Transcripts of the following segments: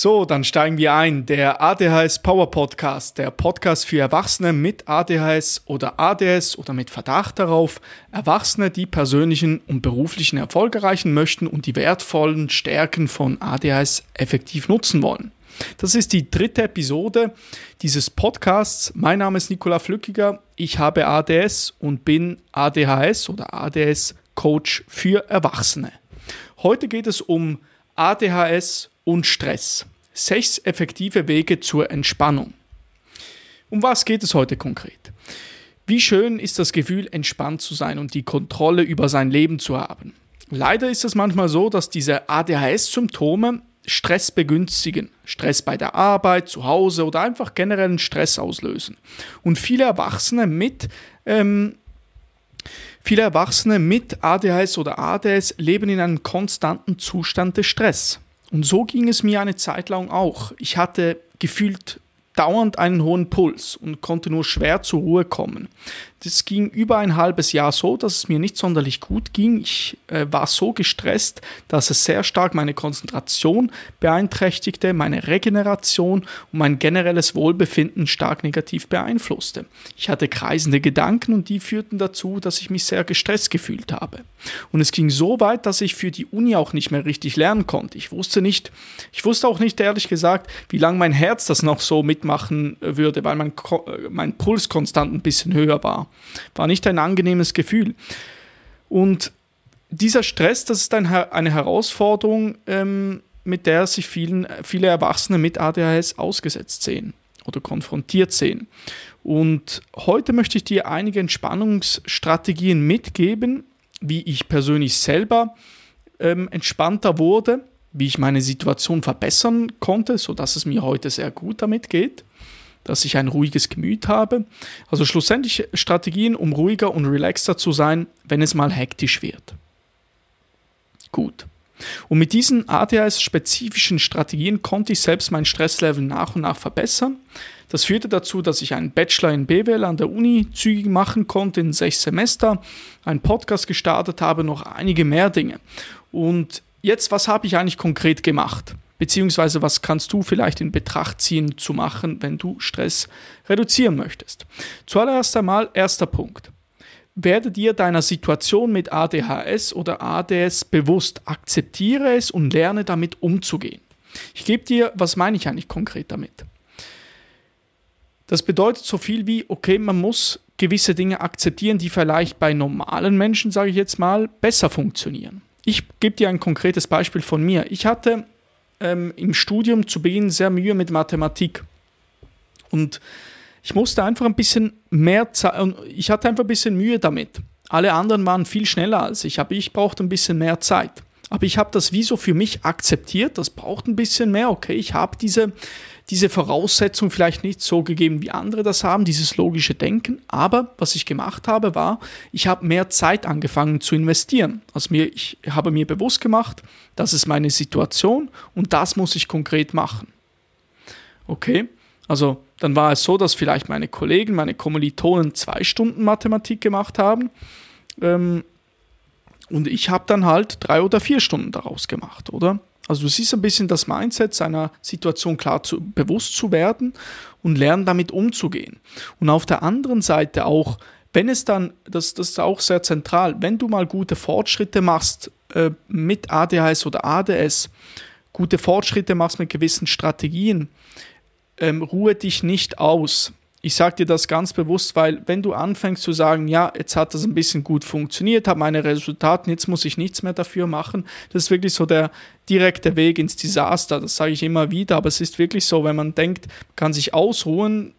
So, dann steigen wir ein. Der ADHS Power Podcast, der Podcast für Erwachsene mit ADHS oder ADS oder mit Verdacht darauf, Erwachsene, die persönlichen und beruflichen Erfolg erreichen möchten und die wertvollen Stärken von ADHS effektiv nutzen wollen. Das ist die dritte Episode dieses Podcasts. Mein Name ist Nikola Flückiger. Ich habe ADS und bin ADHS oder ADS Coach für Erwachsene. Heute geht es um ADHS und Stress. Sechs effektive Wege zur Entspannung. Um was geht es heute konkret? Wie schön ist das Gefühl, entspannt zu sein und die Kontrolle über sein Leben zu haben. Leider ist es manchmal so, dass diese ADHS-Symptome Stress begünstigen. Stress bei der Arbeit, zu Hause oder einfach generellen Stress auslösen. Und viele Erwachsene mit ähm, Viele Erwachsene mit ADHS oder ADS leben in einem konstanten Zustand des Stress. Und so ging es mir eine Zeit lang auch. Ich hatte gefühlt dauernd einen hohen Puls und konnte nur schwer zur Ruhe kommen. Das ging über ein halbes Jahr so, dass es mir nicht sonderlich gut ging. Ich äh, war so gestresst, dass es sehr stark meine Konzentration beeinträchtigte, meine Regeneration und mein generelles Wohlbefinden stark negativ beeinflusste. Ich hatte kreisende Gedanken und die führten dazu, dass ich mich sehr gestresst gefühlt habe. Und es ging so weit, dass ich für die Uni auch nicht mehr richtig lernen konnte. Ich wusste nicht, ich wusste auch nicht ehrlich gesagt, wie lange mein Herz das noch so mitmachen würde, weil mein, mein Puls konstant ein bisschen höher war. War nicht ein angenehmes Gefühl. Und dieser Stress, das ist eine Herausforderung, ähm, mit der sich vielen, viele Erwachsene mit ADHS ausgesetzt sehen oder konfrontiert sehen. Und heute möchte ich dir einige Entspannungsstrategien mitgeben, wie ich persönlich selber ähm, entspannter wurde, wie ich meine Situation verbessern konnte, sodass es mir heute sehr gut damit geht dass ich ein ruhiges Gemüt habe. Also schlussendlich Strategien, um ruhiger und relaxter zu sein, wenn es mal hektisch wird. Gut. Und mit diesen ADHS-spezifischen Strategien konnte ich selbst mein Stresslevel nach und nach verbessern. Das führte dazu, dass ich einen Bachelor in BWL an der Uni zügig machen konnte in sechs Semester, einen Podcast gestartet habe, noch einige mehr Dinge. Und jetzt, was habe ich eigentlich konkret gemacht? Beziehungsweise was kannst du vielleicht in Betracht ziehen zu machen, wenn du Stress reduzieren möchtest? Zuallererst einmal erster Punkt. Werde dir deiner Situation mit ADHS oder ADS bewusst, akzeptiere es und lerne damit umzugehen. Ich gebe dir, was meine ich eigentlich konkret damit? Das bedeutet so viel wie, okay, man muss gewisse Dinge akzeptieren, die vielleicht bei normalen Menschen, sage ich jetzt mal, besser funktionieren. Ich gebe dir ein konkretes Beispiel von mir. Ich hatte ähm, im Studium zu Beginn sehr Mühe mit Mathematik. Und ich musste einfach ein bisschen mehr Zeit, ich hatte einfach ein bisschen Mühe damit. Alle anderen waren viel schneller als ich, aber ich brauchte ein bisschen mehr Zeit. Aber ich habe das wie so für mich akzeptiert, das braucht ein bisschen mehr. Okay, ich habe diese, diese Voraussetzung vielleicht nicht so gegeben, wie andere das haben, dieses logische Denken. Aber was ich gemacht habe, war, ich habe mehr Zeit angefangen zu investieren. Also mir, ich habe mir bewusst gemacht, das ist meine Situation und das muss ich konkret machen. Okay, also dann war es so, dass vielleicht meine Kollegen, meine Kommilitonen zwei Stunden Mathematik gemacht haben. Ähm, und ich habe dann halt drei oder vier Stunden daraus gemacht, oder? Also du siehst ein bisschen das Mindset seiner Situation klar zu, bewusst zu werden und lernen damit umzugehen. Und auf der anderen Seite auch, wenn es dann, das, das ist auch sehr zentral, wenn du mal gute Fortschritte machst äh, mit ADHS oder ADS, gute Fortschritte machst mit gewissen Strategien, ähm, ruhe dich nicht aus ich sage dir das ganz bewusst, weil wenn du anfängst zu sagen, ja, jetzt hat das ein bisschen gut funktioniert, habe meine Resultate, jetzt muss ich nichts mehr dafür machen, das ist wirklich so der direkte Weg ins Desaster. Das sage ich immer wieder, aber es ist wirklich so, wenn man denkt, kann sich ausruhen,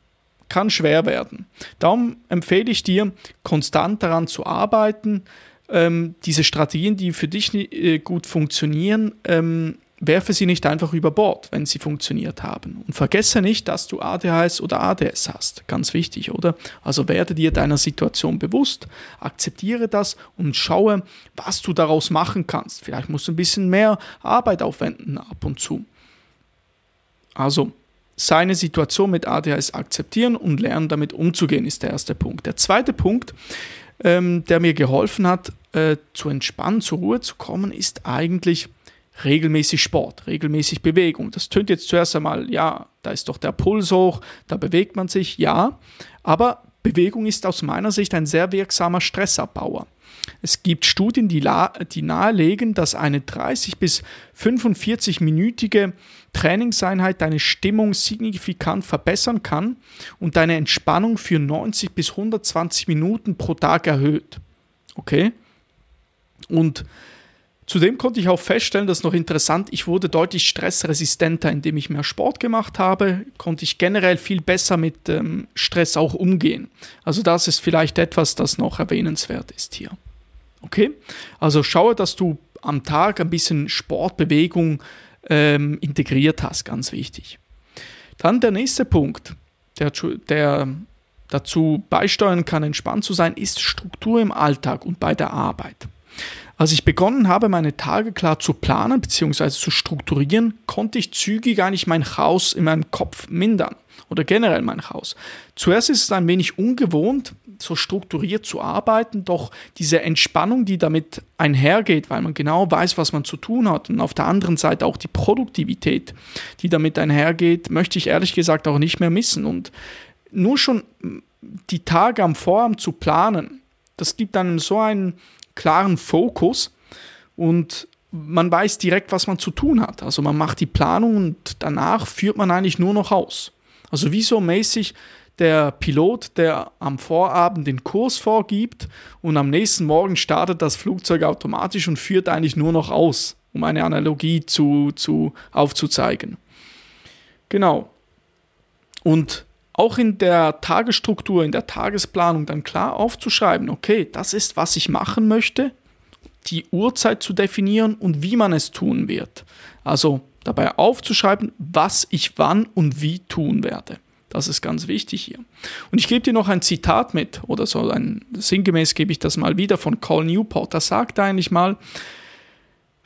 kann schwer werden. Darum empfehle ich dir, konstant daran zu arbeiten, ähm, diese Strategien, die für dich äh, gut funktionieren, ähm, werfe sie nicht einfach über Bord, wenn sie funktioniert haben. Und vergesse nicht, dass du ADHS oder ADS hast. Ganz wichtig, oder? Also werde dir deiner Situation bewusst, akzeptiere das und schaue, was du daraus machen kannst. Vielleicht musst du ein bisschen mehr Arbeit aufwenden ab und zu. Also, seine Situation mit ADHS akzeptieren und lernen, damit umzugehen, ist der erste Punkt. Der zweite Punkt, ähm, der mir geholfen hat, äh, zu entspannen, zur Ruhe zu kommen, ist eigentlich regelmäßig Sport, regelmäßig Bewegung. Das tönt jetzt zuerst einmal, ja, da ist doch der Puls hoch, da bewegt man sich, ja, aber Bewegung ist aus meiner Sicht ein sehr wirksamer Stressabbauer. Es gibt Studien, die, die nahelegen, dass eine 30 bis 45-minütige Trainingseinheit deine Stimmung signifikant verbessern kann und deine Entspannung für 90 bis 120 Minuten pro Tag erhöht. Okay? Und Zudem konnte ich auch feststellen, das ist noch interessant, ich wurde deutlich stressresistenter, indem ich mehr Sport gemacht habe, konnte ich generell viel besser mit ähm, Stress auch umgehen. Also das ist vielleicht etwas, das noch erwähnenswert ist hier. Okay? Also schaue, dass du am Tag ein bisschen Sportbewegung ähm, integriert hast, ganz wichtig. Dann der nächste Punkt, der, der dazu beisteuern kann, entspannt zu sein, ist Struktur im Alltag und bei der Arbeit. Als ich begonnen habe, meine Tage klar zu planen bzw. zu strukturieren, konnte ich zügig eigentlich mein Chaos in meinem Kopf mindern oder generell mein Chaos. Zuerst ist es ein wenig ungewohnt, so strukturiert zu arbeiten, doch diese Entspannung, die damit einhergeht, weil man genau weiß, was man zu tun hat und auf der anderen Seite auch die Produktivität, die damit einhergeht, möchte ich ehrlich gesagt auch nicht mehr missen und nur schon die Tage am Vorabend zu planen, das gibt einem so einen klaren Fokus und man weiß direkt, was man zu tun hat. Also man macht die Planung und danach führt man eigentlich nur noch aus. Also wie so mäßig der Pilot, der am Vorabend den Kurs vorgibt und am nächsten Morgen startet das Flugzeug automatisch und führt eigentlich nur noch aus, um eine Analogie zu, zu aufzuzeigen. Genau. Und auch in der Tagesstruktur, in der Tagesplanung dann klar aufzuschreiben, okay, das ist, was ich machen möchte, die Uhrzeit zu definieren und wie man es tun wird. Also dabei aufzuschreiben, was ich wann und wie tun werde. Das ist ganz wichtig hier. Und ich gebe dir noch ein Zitat mit, oder so ein, sinngemäß gebe ich das mal wieder von Col Newport. Da sagt eigentlich mal,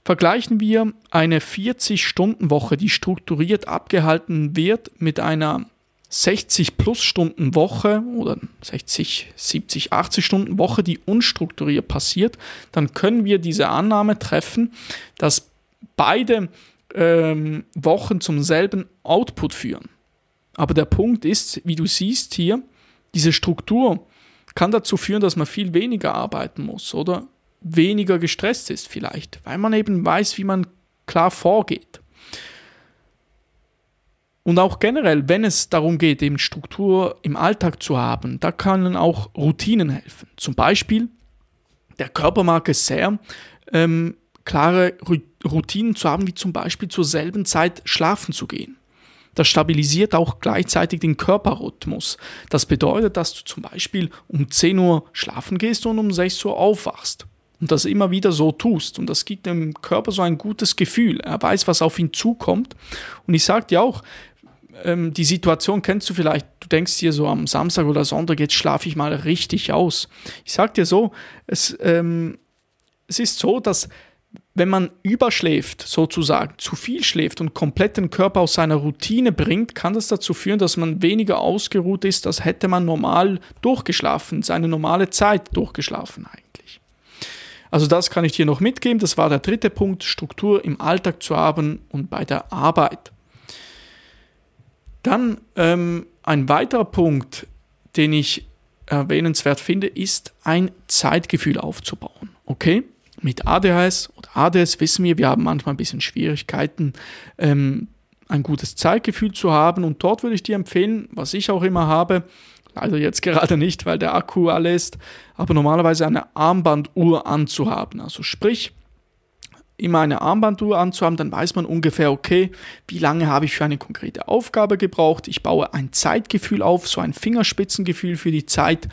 vergleichen wir eine 40-Stunden-Woche, die strukturiert abgehalten wird, mit einer 60 plus Stunden Woche oder 60, 70, 80 Stunden Woche, die unstrukturiert passiert, dann können wir diese Annahme treffen, dass beide ähm, Wochen zum selben Output führen. Aber der Punkt ist, wie du siehst hier, diese Struktur kann dazu führen, dass man viel weniger arbeiten muss oder weniger gestresst ist vielleicht, weil man eben weiß, wie man klar vorgeht. Und auch generell, wenn es darum geht, eben Struktur im Alltag zu haben, da können auch Routinen helfen. Zum Beispiel, der Körper mag es sehr, ähm, klare Routinen zu haben, wie zum Beispiel zur selben Zeit schlafen zu gehen. Das stabilisiert auch gleichzeitig den Körperrhythmus. Das bedeutet, dass du zum Beispiel um 10 Uhr schlafen gehst und um 6 Uhr aufwachst. Und das immer wieder so tust. Und das gibt dem Körper so ein gutes Gefühl. Er weiß, was auf ihn zukommt. Und ich sage dir auch, ähm, die Situation kennst du vielleicht, du denkst dir so am Samstag oder Sonntag, jetzt schlafe ich mal richtig aus. Ich sag dir so, es, ähm, es ist so, dass wenn man überschläft, sozusagen, zu viel schläft und komplett den Körper aus seiner Routine bringt, kann das dazu führen, dass man weniger ausgeruht ist, als hätte man normal durchgeschlafen, seine normale Zeit durchgeschlafen eigentlich. Also das kann ich dir noch mitgeben. Das war der dritte Punkt, Struktur im Alltag zu haben und bei der Arbeit. Dann ähm, ein weiterer Punkt, den ich erwähnenswert finde, ist ein Zeitgefühl aufzubauen. Okay? Mit ADHS oder ADS wissen wir, wir haben manchmal ein bisschen Schwierigkeiten, ähm, ein gutes Zeitgefühl zu haben. Und dort würde ich dir empfehlen, was ich auch immer habe, leider jetzt gerade nicht, weil der Akku alle ist, aber normalerweise eine Armbanduhr anzuhaben. Also sprich, immer eine Armbanduhr anzuhaben, dann weiß man ungefähr, okay, wie lange habe ich für eine konkrete Aufgabe gebraucht. Ich baue ein Zeitgefühl auf, so ein Fingerspitzengefühl für die Zeit.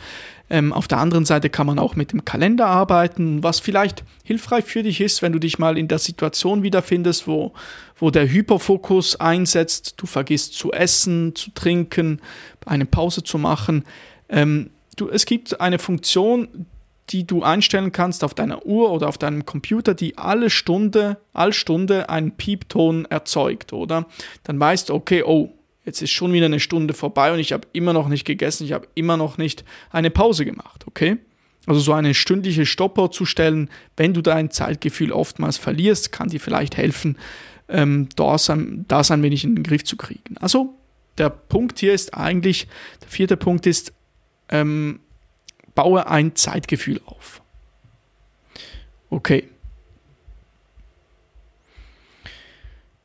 Ähm, auf der anderen Seite kann man auch mit dem Kalender arbeiten, was vielleicht hilfreich für dich ist, wenn du dich mal in der Situation wiederfindest, wo, wo der Hyperfokus einsetzt, du vergisst zu essen, zu trinken, eine Pause zu machen. Ähm, du, es gibt eine Funktion, die du einstellen kannst auf deiner Uhr oder auf deinem Computer, die alle Stunde, all Stunde einen Piepton erzeugt, oder? Dann weißt du, okay, oh, jetzt ist schon wieder eine Stunde vorbei und ich habe immer noch nicht gegessen, ich habe immer noch nicht eine Pause gemacht, okay? Also so eine stündliche Stopper zu stellen, wenn du dein Zeitgefühl oftmals verlierst, kann dir vielleicht helfen, ähm, das, ein, das ein wenig in den Griff zu kriegen. Also der Punkt hier ist eigentlich, der vierte Punkt ist, ähm, baue ein Zeitgefühl auf. Okay.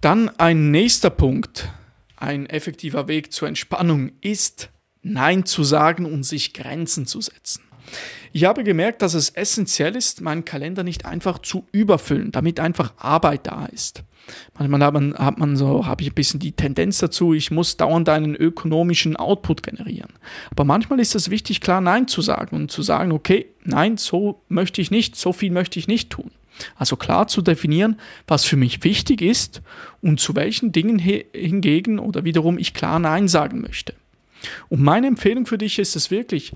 Dann ein nächster Punkt, ein effektiver Weg zur Entspannung ist, Nein zu sagen und sich Grenzen zu setzen. Ich habe gemerkt, dass es essentiell ist, meinen Kalender nicht einfach zu überfüllen, damit einfach Arbeit da ist. Manchmal hat man, hat man so, habe ich ein bisschen die Tendenz dazu, ich muss dauernd einen ökonomischen Output generieren. Aber manchmal ist es wichtig, klar Nein zu sagen und zu sagen, okay, nein, so möchte ich nicht, so viel möchte ich nicht tun. Also klar zu definieren, was für mich wichtig ist und zu welchen Dingen hingegen oder wiederum ich klar Nein sagen möchte. Und meine Empfehlung für dich ist es wirklich,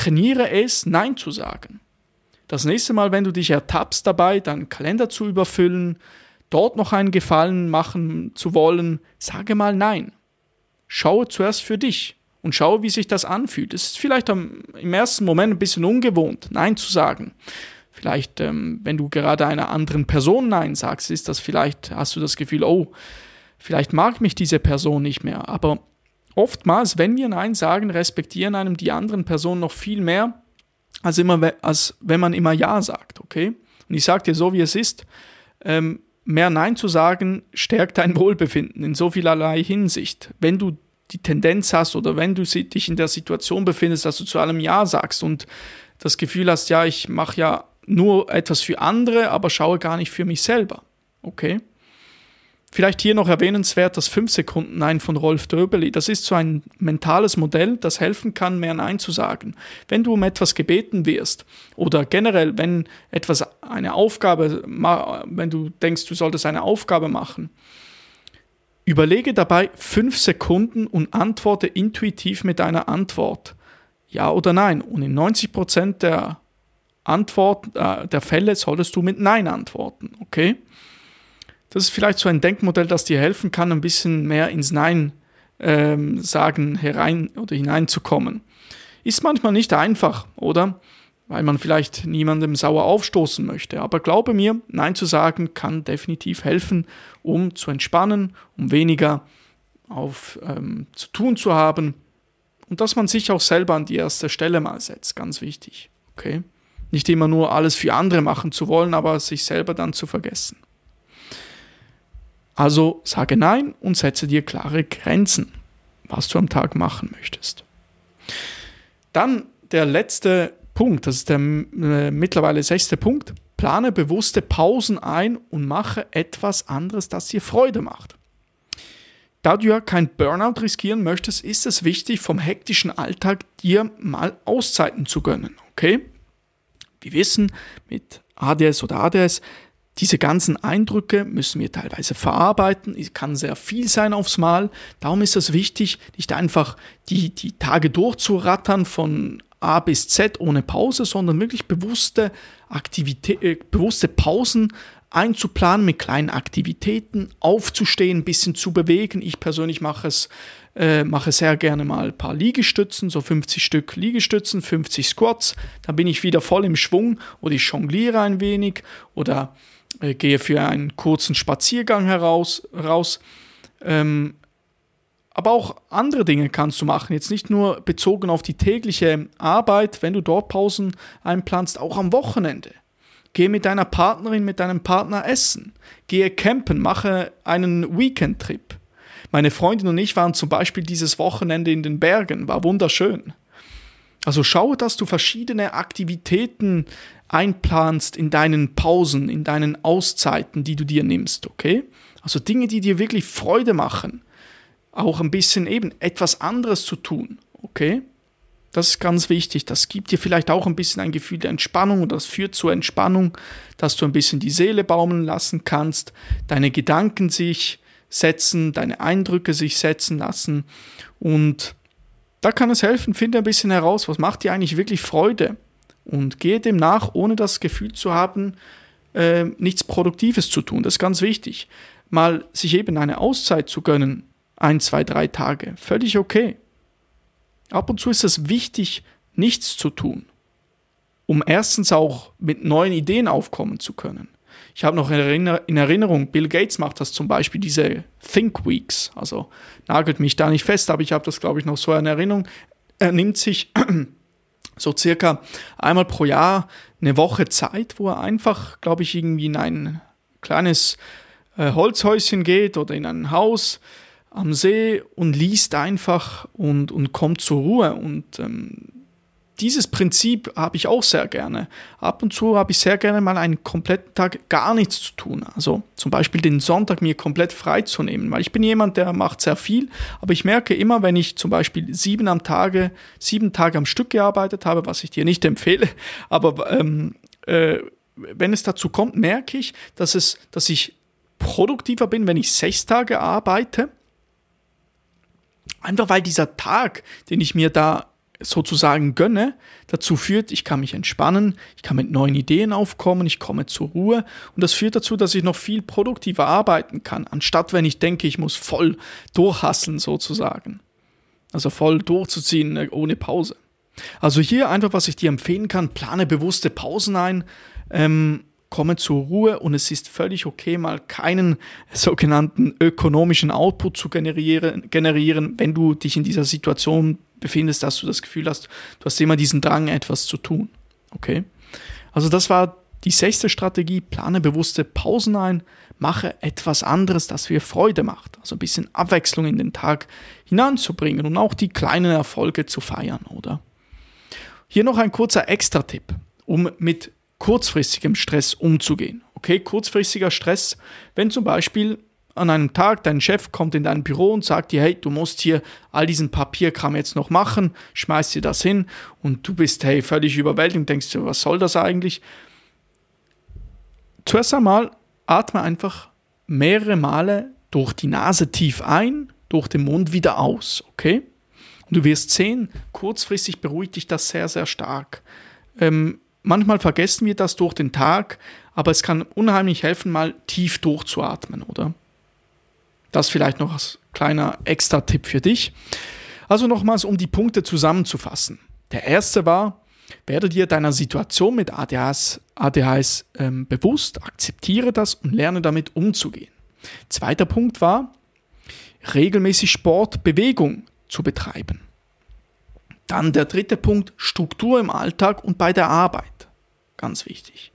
trainiere es, Nein zu sagen. Das nächste Mal, wenn du dich ertappst dabei, deinen Kalender zu überfüllen, dort noch einen Gefallen machen zu wollen, sage mal Nein. Schaue zuerst für dich und schaue, wie sich das anfühlt. Es ist vielleicht am, im ersten Moment ein bisschen ungewohnt, Nein zu sagen. Vielleicht, ähm, wenn du gerade einer anderen Person Nein sagst, ist das vielleicht, hast du das Gefühl, oh, vielleicht mag mich diese Person nicht mehr. Aber oftmals, wenn wir Nein sagen, respektieren einem die anderen Personen noch viel mehr, als, immer, als wenn man immer Ja sagt, okay? Und ich sage dir so, wie es ist, ähm, mehr Nein zu sagen, stärkt dein Wohlbefinden in so vielerlei Hinsicht. Wenn du die Tendenz hast oder wenn du dich in der Situation befindest, dass du zu allem Ja sagst und das Gefühl hast, ja, ich mache ja nur etwas für andere, aber schaue gar nicht für mich selber. Okay? Vielleicht hier noch erwähnenswert das 5-Sekunden-Nein von Rolf Döbeli. Das ist so ein mentales Modell, das helfen kann, mehr Nein zu sagen. Wenn du um etwas gebeten wirst oder generell, wenn etwas eine Aufgabe, wenn du denkst, du solltest eine Aufgabe machen, überlege dabei 5 Sekunden und antworte intuitiv mit einer Antwort. Ja oder nein. Und in 90% der Antwort, äh, der Fälle solltest du mit Nein antworten, okay? Das ist vielleicht so ein Denkmodell, das dir helfen kann, ein bisschen mehr ins Nein ähm, sagen herein oder hineinzukommen. Ist manchmal nicht einfach, oder? Weil man vielleicht niemandem sauer aufstoßen möchte. Aber glaube mir, Nein zu sagen kann definitiv helfen, um zu entspannen, um weniger auf ähm, zu tun zu haben und dass man sich auch selber an die erste Stelle mal setzt. Ganz wichtig. Okay? Nicht immer nur alles für andere machen zu wollen, aber sich selber dann zu vergessen. Also sage Nein und setze dir klare Grenzen, was du am Tag machen möchtest. Dann der letzte Punkt, das ist der äh, mittlerweile sechste Punkt. Plane bewusste Pausen ein und mache etwas anderes, das dir Freude macht. Da du ja kein Burnout riskieren möchtest, ist es wichtig, vom hektischen Alltag dir mal Auszeiten zu gönnen. Okay? Wir wissen, mit ADS oder ADS diese ganzen Eindrücke müssen wir teilweise verarbeiten. Es kann sehr viel sein aufs Mal. Darum ist es wichtig, nicht einfach die, die Tage durchzurattern von A bis Z ohne Pause, sondern wirklich bewusste, Aktivität, äh, bewusste Pausen einzuplanen mit kleinen Aktivitäten, aufzustehen, ein bisschen zu bewegen. Ich persönlich mache es, äh, mache sehr gerne mal ein paar Liegestützen, so 50 Stück Liegestützen, 50 Squats. Dann bin ich wieder voll im Schwung oder ich jongliere ein wenig oder gehe für einen kurzen Spaziergang heraus, raus. Ähm, aber auch andere Dinge kannst du machen. Jetzt nicht nur bezogen auf die tägliche Arbeit, wenn du dort Pausen einplanst, auch am Wochenende. Gehe mit deiner Partnerin, mit deinem Partner essen. Gehe campen, mache einen Weekend-Trip. Meine Freundin und ich waren zum Beispiel dieses Wochenende in den Bergen, war wunderschön. Also schaue, dass du verschiedene Aktivitäten einplanst in deinen Pausen, in deinen Auszeiten, die du dir nimmst, okay? Also Dinge, die dir wirklich Freude machen. Auch ein bisschen eben etwas anderes zu tun, okay? Das ist ganz wichtig. Das gibt dir vielleicht auch ein bisschen ein Gefühl der Entspannung und das führt zur Entspannung, dass du ein bisschen die Seele baumeln lassen kannst, deine Gedanken sich setzen, deine Eindrücke sich setzen lassen und da kann es helfen, finde ein bisschen heraus, was macht dir eigentlich wirklich Freude und gehe dem nach, ohne das Gefühl zu haben, äh, nichts Produktives zu tun. Das ist ganz wichtig. Mal sich eben eine Auszeit zu gönnen, ein, zwei, drei Tage, völlig okay. Ab und zu ist es wichtig, nichts zu tun. um erstens auch mit neuen Ideen aufkommen zu können. Ich habe noch in Erinnerung, Bill Gates macht das zum Beispiel, diese Think Weeks. Also nagelt mich da nicht fest, aber ich habe das, glaube ich, noch so in Erinnerung. Er nimmt sich so circa einmal pro Jahr eine Woche Zeit, wo er einfach, glaube ich, irgendwie in ein kleines äh, Holzhäuschen geht oder in ein Haus am See und liest einfach und, und kommt zur Ruhe. Und ähm, dieses Prinzip habe ich auch sehr gerne. Ab und zu habe ich sehr gerne mal einen kompletten Tag gar nichts zu tun. Also zum Beispiel den Sonntag mir komplett frei zu nehmen, weil ich bin jemand, der macht sehr viel, aber ich merke immer, wenn ich zum Beispiel sieben am Tage, sieben Tage am Stück gearbeitet habe, was ich dir nicht empfehle, aber ähm, äh, wenn es dazu kommt, merke ich, dass es, dass ich produktiver bin, wenn ich sechs Tage arbeite. Einfach weil dieser Tag, den ich mir da sozusagen gönne, dazu führt, ich kann mich entspannen, ich kann mit neuen Ideen aufkommen, ich komme zur Ruhe und das führt dazu, dass ich noch viel produktiver arbeiten kann, anstatt wenn ich denke, ich muss voll durchhasseln sozusagen. Also voll durchzuziehen äh, ohne Pause. Also hier einfach, was ich dir empfehlen kann, plane bewusste Pausen ein, ähm, komme zur Ruhe und es ist völlig okay, mal keinen sogenannten ökonomischen Output zu generieren, generieren, wenn du dich in dieser Situation befindest, dass du das Gefühl hast, du hast immer diesen Drang, etwas zu tun. Okay? Also das war die sechste Strategie, plane bewusste Pausen ein, mache etwas anderes, das dir Freude macht. Also ein bisschen Abwechslung in den Tag hineinzubringen und auch die kleinen Erfolge zu feiern, oder? Hier noch ein kurzer Extra-Tipp, um mit kurzfristigem Stress umzugehen. Okay, kurzfristiger Stress, wenn zum Beispiel an einem Tag dein Chef kommt in dein Büro und sagt dir, hey, du musst hier all diesen Papierkram jetzt noch machen, schmeißt dir das hin und du bist, hey, völlig überwältigt und denkst dir, was soll das eigentlich? Zuerst einmal atme einfach mehrere Male durch die Nase tief ein, durch den Mund wieder aus, okay? Und du wirst sehen, kurzfristig beruhigt dich das sehr, sehr stark. Ähm, manchmal vergessen wir das durch den Tag, aber es kann unheimlich helfen, mal tief durchzuatmen, oder? Das vielleicht noch als kleiner Extra-Tipp für dich. Also nochmals, um die Punkte zusammenzufassen. Der erste war, werde dir deiner Situation mit ADHS, ADHS ähm, bewusst, akzeptiere das und lerne damit umzugehen. Zweiter Punkt war, regelmäßig Sport, Bewegung zu betreiben. Dann der dritte Punkt, Struktur im Alltag und bei der Arbeit. Ganz wichtig.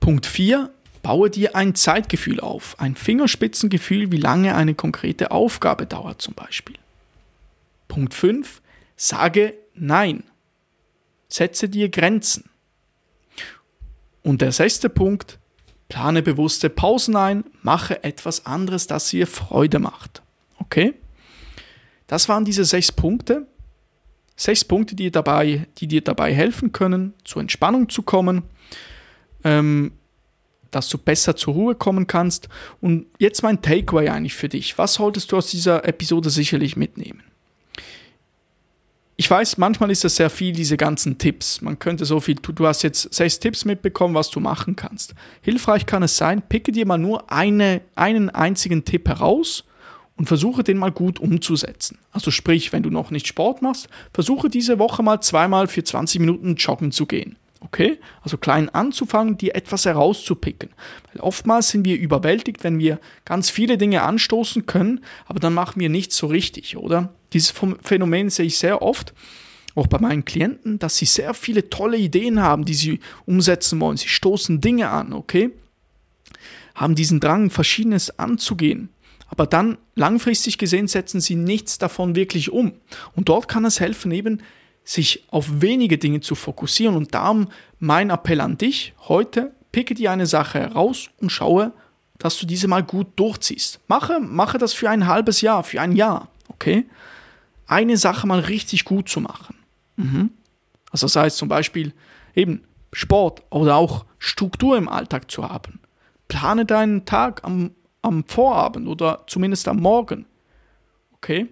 Punkt 4, baue dir ein Zeitgefühl auf, ein Fingerspitzengefühl, wie lange eine konkrete Aufgabe dauert zum Beispiel. Punkt 5, sage Nein. Setze dir Grenzen. Und der sechste Punkt, plane bewusste Pausen ein, mache etwas anderes, das dir Freude macht. Okay? Das waren diese sechs Punkte. Sechs Punkte, die, dabei, die dir dabei helfen können, zur Entspannung zu kommen, ähm, dass du besser zur Ruhe kommen kannst. Und jetzt mein Takeaway eigentlich für dich. Was solltest du aus dieser Episode sicherlich mitnehmen? Ich weiß, manchmal ist es sehr viel, diese ganzen Tipps. Man könnte so viel, du hast jetzt sechs Tipps mitbekommen, was du machen kannst. Hilfreich kann es sein, picke dir mal nur eine, einen einzigen Tipp heraus und versuche den mal gut umzusetzen. Also sprich, wenn du noch nicht Sport machst, versuche diese Woche mal zweimal für 20 Minuten joggen zu gehen. Okay? Also klein anzufangen, dir etwas herauszupicken. Weil oftmals sind wir überwältigt, wenn wir ganz viele Dinge anstoßen können, aber dann machen wir nichts so richtig, oder? Dieses Phänomen sehe ich sehr oft, auch bei meinen Klienten, dass sie sehr viele tolle Ideen haben, die sie umsetzen wollen. Sie stoßen Dinge an, okay? Haben diesen Drang, Verschiedenes anzugehen aber dann langfristig gesehen setzen sie nichts davon wirklich um. Und dort kann es helfen, eben sich auf wenige Dinge zu fokussieren. Und darum mein Appell an dich heute, picke dir eine Sache heraus und schaue, dass du diese mal gut durchziehst. Mache, mache das für ein halbes Jahr, für ein Jahr, okay? Eine Sache mal richtig gut zu machen. Mhm. Also sei es zum Beispiel eben Sport oder auch Struktur im Alltag zu haben. Plane deinen Tag am am Vorabend oder zumindest am Morgen. Okay?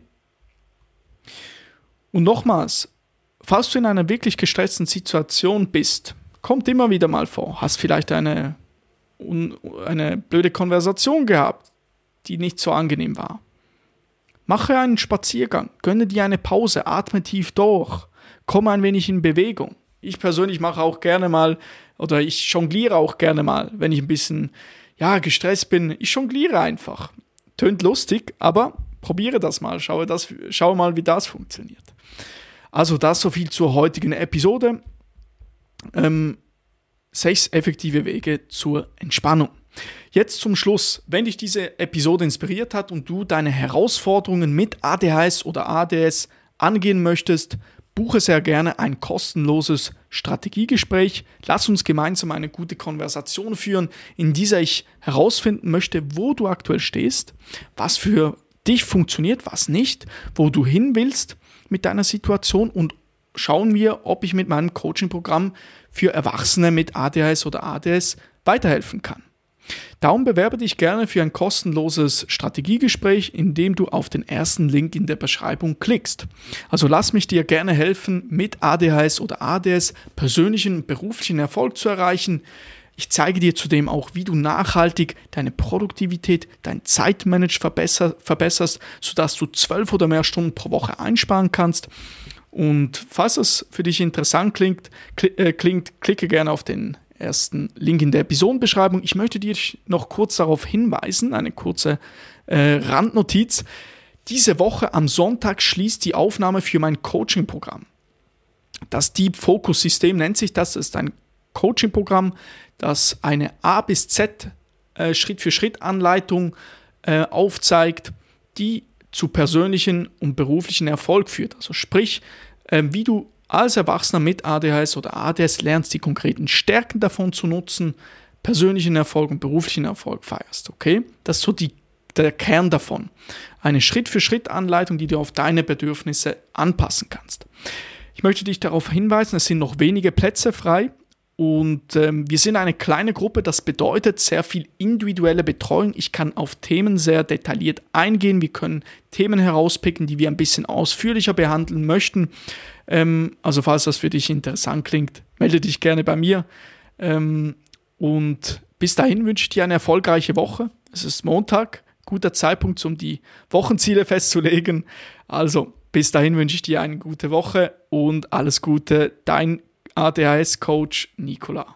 Und nochmals, falls du in einer wirklich gestressten Situation bist, kommt immer wieder mal vor, hast vielleicht eine, eine blöde Konversation gehabt, die nicht so angenehm war. Mache einen Spaziergang, gönne dir eine Pause, atme tief durch, komm ein wenig in Bewegung. Ich persönlich mache auch gerne mal oder ich jongliere auch gerne mal, wenn ich ein bisschen ja, gestresst bin. Ich jongliere einfach. Tönt lustig, aber probiere das mal. Schaue, das, schaue mal, wie das funktioniert. Also das so viel zur heutigen Episode. Ähm, sechs effektive Wege zur Entspannung. Jetzt zum Schluss, wenn dich diese Episode inspiriert hat und du deine Herausforderungen mit ADHS oder ADS angehen möchtest, buche sehr gerne ein kostenloses Strategiegespräch. Lass uns gemeinsam eine gute Konversation führen, in dieser ich herausfinden möchte, wo du aktuell stehst, was für dich funktioniert, was nicht, wo du hin willst mit deiner Situation und schauen wir, ob ich mit meinem Coaching-Programm für Erwachsene mit ADHS oder ADS weiterhelfen kann. Darum bewerbe dich gerne für ein kostenloses Strategiegespräch, indem du auf den ersten Link in der Beschreibung klickst. Also lass mich dir gerne helfen, mit ADHS oder ADS persönlichen beruflichen Erfolg zu erreichen. Ich zeige dir zudem auch, wie du nachhaltig deine Produktivität, dein Zeitmanagement verbesser, verbesserst, sodass du zwölf oder mehr Stunden pro Woche einsparen kannst. Und falls es für dich interessant klingt, äh, klicke gerne auf den ersten Link in der Episodenbeschreibung. Ich möchte dir noch kurz darauf hinweisen, eine kurze äh, Randnotiz. Diese Woche am Sonntag schließt die Aufnahme für mein Coaching-Programm. Das Deep Focus System nennt sich das. Das ist ein Coaching-Programm, das eine A bis Z äh, Schritt für Schritt Anleitung äh, aufzeigt, die zu persönlichen und beruflichen Erfolg führt. Also sprich, äh, wie du als Erwachsener mit ADHS oder ADS lernst, die konkreten Stärken davon zu nutzen, persönlichen Erfolg und beruflichen Erfolg feierst. Okay? Das ist so die, der Kern davon. Eine Schritt-für-Schritt-Anleitung, die du auf deine Bedürfnisse anpassen kannst. Ich möchte dich darauf hinweisen, es sind noch wenige Plätze frei. Und ähm, wir sind eine kleine Gruppe, das bedeutet sehr viel individuelle Betreuung. Ich kann auf Themen sehr detailliert eingehen. Wir können Themen herauspicken, die wir ein bisschen ausführlicher behandeln möchten. Ähm, also falls das für dich interessant klingt, melde dich gerne bei mir. Ähm, und bis dahin wünsche ich dir eine erfolgreiche Woche. Es ist Montag, guter Zeitpunkt, um die Wochenziele festzulegen. Also bis dahin wünsche ich dir eine gute Woche und alles Gute. Dein ADHS-Coach Nicola.